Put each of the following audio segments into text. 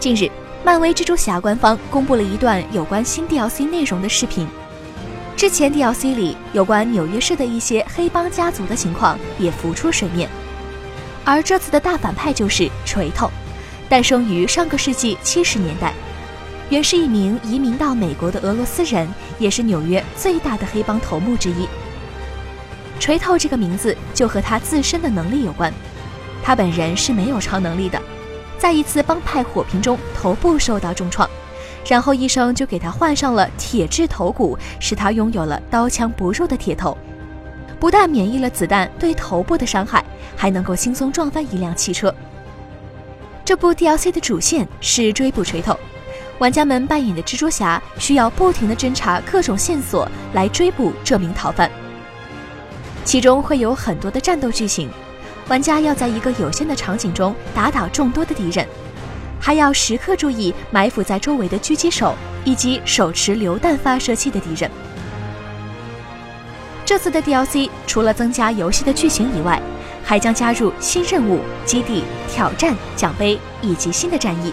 近日，漫威蜘蛛侠官方公布了一段有关新 DLC 内容的视频。之前 DLC 里有关纽约市的一些黑帮家族的情况也浮出水面，而这次的大反派就是锤头，诞生于上个世纪七十年代，原是一名移民到美国的俄罗斯人，也是纽约最大的黑帮头目之一。锤头这个名字就和他自身的能力有关，他本人是没有超能力的。在一次帮派火拼中，头部受到重创，然后医生就给他换上了铁质头骨，使他拥有了刀枪不入的铁头，不但免疫了子弹对头部的伤害，还能够轻松撞翻一辆汽车。这部 DLC 的主线是追捕锤头，玩家们扮演的蜘蛛侠需要不停地侦查各种线索来追捕这名逃犯，其中会有很多的战斗剧情。玩家要在一个有限的场景中打倒众多的敌人，还要时刻注意埋伏在周围的狙击手以及手持榴弹发射器的敌人。这次的 DLC 除了增加游戏的剧情以外，还将加入新任务、基地、挑战、奖杯以及新的战役。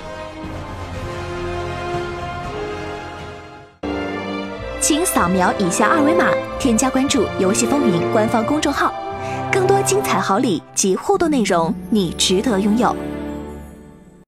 请扫描以下二维码，添加关注“游戏风云”官方公众号。更多精彩好礼及互动内容，你值得拥有。